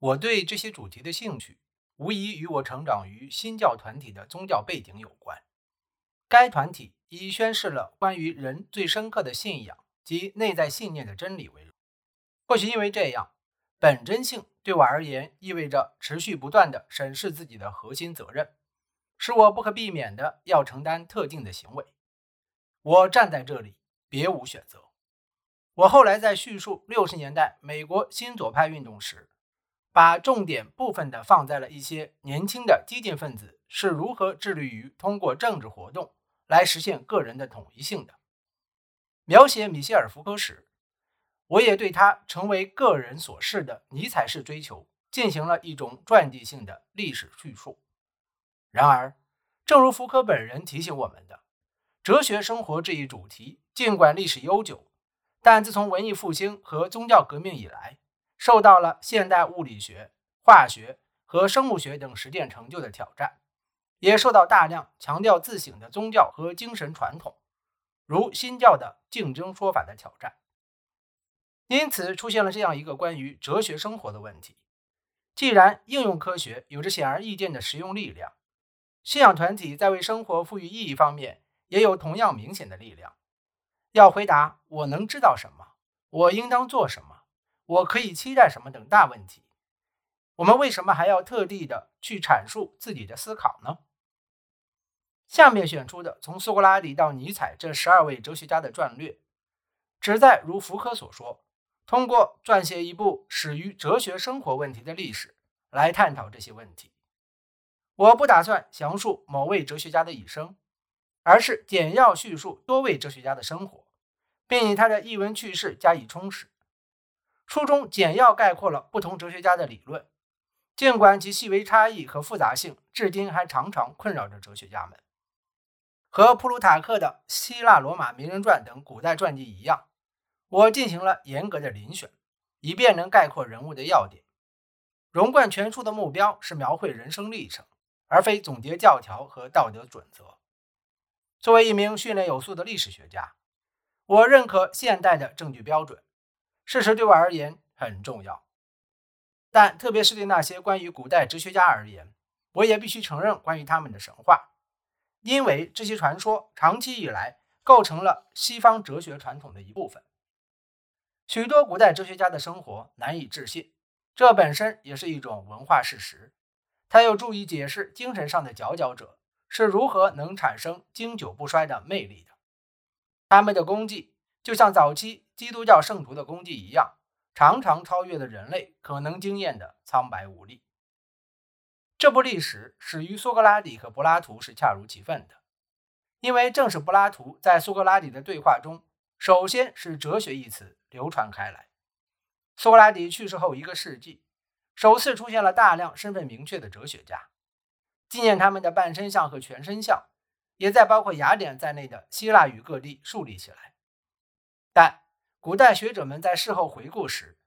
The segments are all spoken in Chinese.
我对这些主题的兴趣，无疑与我成长于新教团体的宗教背景有关。该团体以宣示了关于人最深刻的信仰及内在信念的真理为荣。或许因为这样，本真性对我而言意味着持续不断地审视自己的核心责任，使我不可避免地要承担特定的行为。我站在这里，别无选择。我后来在叙述六十年代美国新左派运动时。把重点部分的放在了一些年轻的激进分子是如何致力于通过政治活动来实现个人的统一性的。描写米歇尔·福柯时，我也对他成为个人所示的尼采式追求进行了一种传记性的历史叙述。然而，正如福柯本人提醒我们的，哲学生活这一主题尽管历史悠久，但自从文艺复兴和宗教革命以来。受到了现代物理学、化学和生物学等实践成就的挑战，也受到大量强调自省的宗教和精神传统，如新教的竞争说法的挑战。因此，出现了这样一个关于哲学生活的问题：既然应用科学有着显而易见的实用力量，信仰团体在为生活赋予意义方面也有同样明显的力量。要回答“我能知道什么？我应当做什么？”我可以期待什么等大问题？我们为什么还要特地的去阐述自己的思考呢？下面选出的从苏格拉底到尼采这十二位哲学家的传略，旨在如福柯所说，通过撰写一部始于哲学生活问题的历史来探讨这些问题。我不打算详述某位哲学家的一生，而是简要叙述多位哲学家的生活，并以他的译文趣事加以充实。书中简要概括了不同哲学家的理论，尽管其细微差异和复杂性至今还常常困扰着哲学家们。和普鲁塔克的《希腊罗马名人传》等古代传记一样，我进行了严格的遴选，以便能概括人物的要点。融贯全书的目标是描绘人生历程，而非总结教条和道德准则。作为一名训练有素的历史学家，我认可现代的证据标准。事实对我而言很重要，但特别是对那些关于古代哲学家而言，我也必须承认关于他们的神话，因为这些传说长期以来构成了西方哲学传统的一部分。许多古代哲学家的生活难以置信，这本身也是一种文化事实。它有助于解释精神上的佼佼者是如何能产生经久不衰的魅力的。他们的功绩就像早期。基督教圣徒的功绩一样，常常超越了人类可能经验的苍白无力。这部历史始于苏格拉底和柏拉图是恰如其分的，因为正是柏拉图在苏格拉底的对话中，首先是“哲学”一词流传开来。苏格拉底去世后一个世纪，首次出现了大量身份明确的哲学家，纪念他们的半身像和全身像，也在包括雅典在内的希腊语各地树立起来，但。古代学者们在事后回顾时，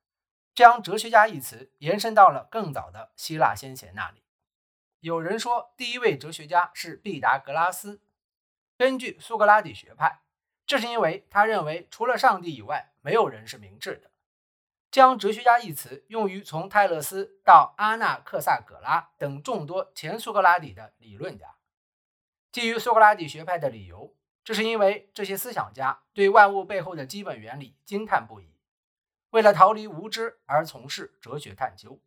将“哲学家”一词延伸到了更早的希腊先贤那里。有人说，第一位哲学家是毕达哥拉斯。根据苏格拉底学派，这是因为他认为除了上帝以外，没有人是明智的。将“哲学家”一词用于从泰勒斯到阿纳克萨格拉等众多前苏格拉底的理论家。基于苏格拉底学派的理由。这是因为这些思想家对万物背后的基本原理惊叹不已，为了逃离无知而从事哲学探究。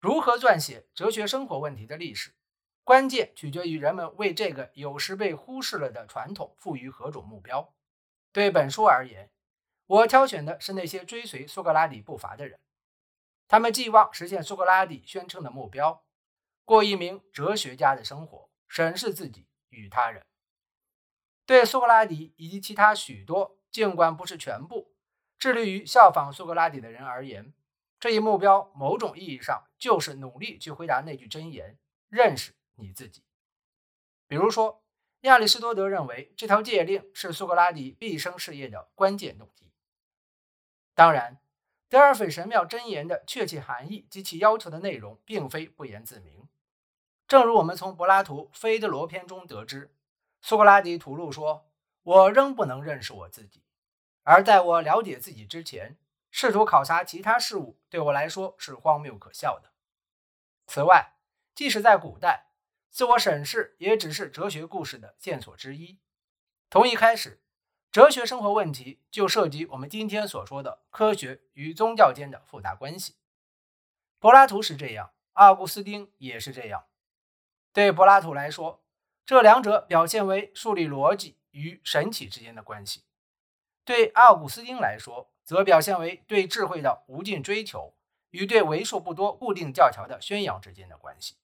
如何撰写哲学生活问题的历史，关键取决于人们为这个有时被忽视了的传统赋予何种目标。对本书而言，我挑选的是那些追随苏格拉底步伐的人，他们寄望实现苏格拉底宣称的目标：过一名哲学家的生活，审视自己与他人。对苏格拉底以及其他许多，尽管不是全部，致力于效仿苏格拉底的人而言，这一目标某种意义上就是努力去回答那句箴言：认识你自己。比如说，亚里士多德认为这条戒令是苏格拉底毕生事业的关键动机。当然，德尔斐神庙箴言的确切含义及其要求的内容并非不言自明，正如我们从柏拉图《菲德罗篇》中得知。苏格拉底吐露说：“我仍不能认识我自己，而在我了解自己之前，试图考察其他事物，对我来说是荒谬可笑的。此外，即使在古代，自我审视也只是哲学故事的线索之一。从一开始，哲学生活问题就涉及我们今天所说的科学与宗教间的复杂关系。柏拉图是这样，奥古斯丁也是这样。对柏拉图来说，这两者表现为树立逻辑与神奇之间的关系；对奥古斯丁来说，则表现为对智慧的无尽追求与对为数不多固定教条的宣扬之间的关系。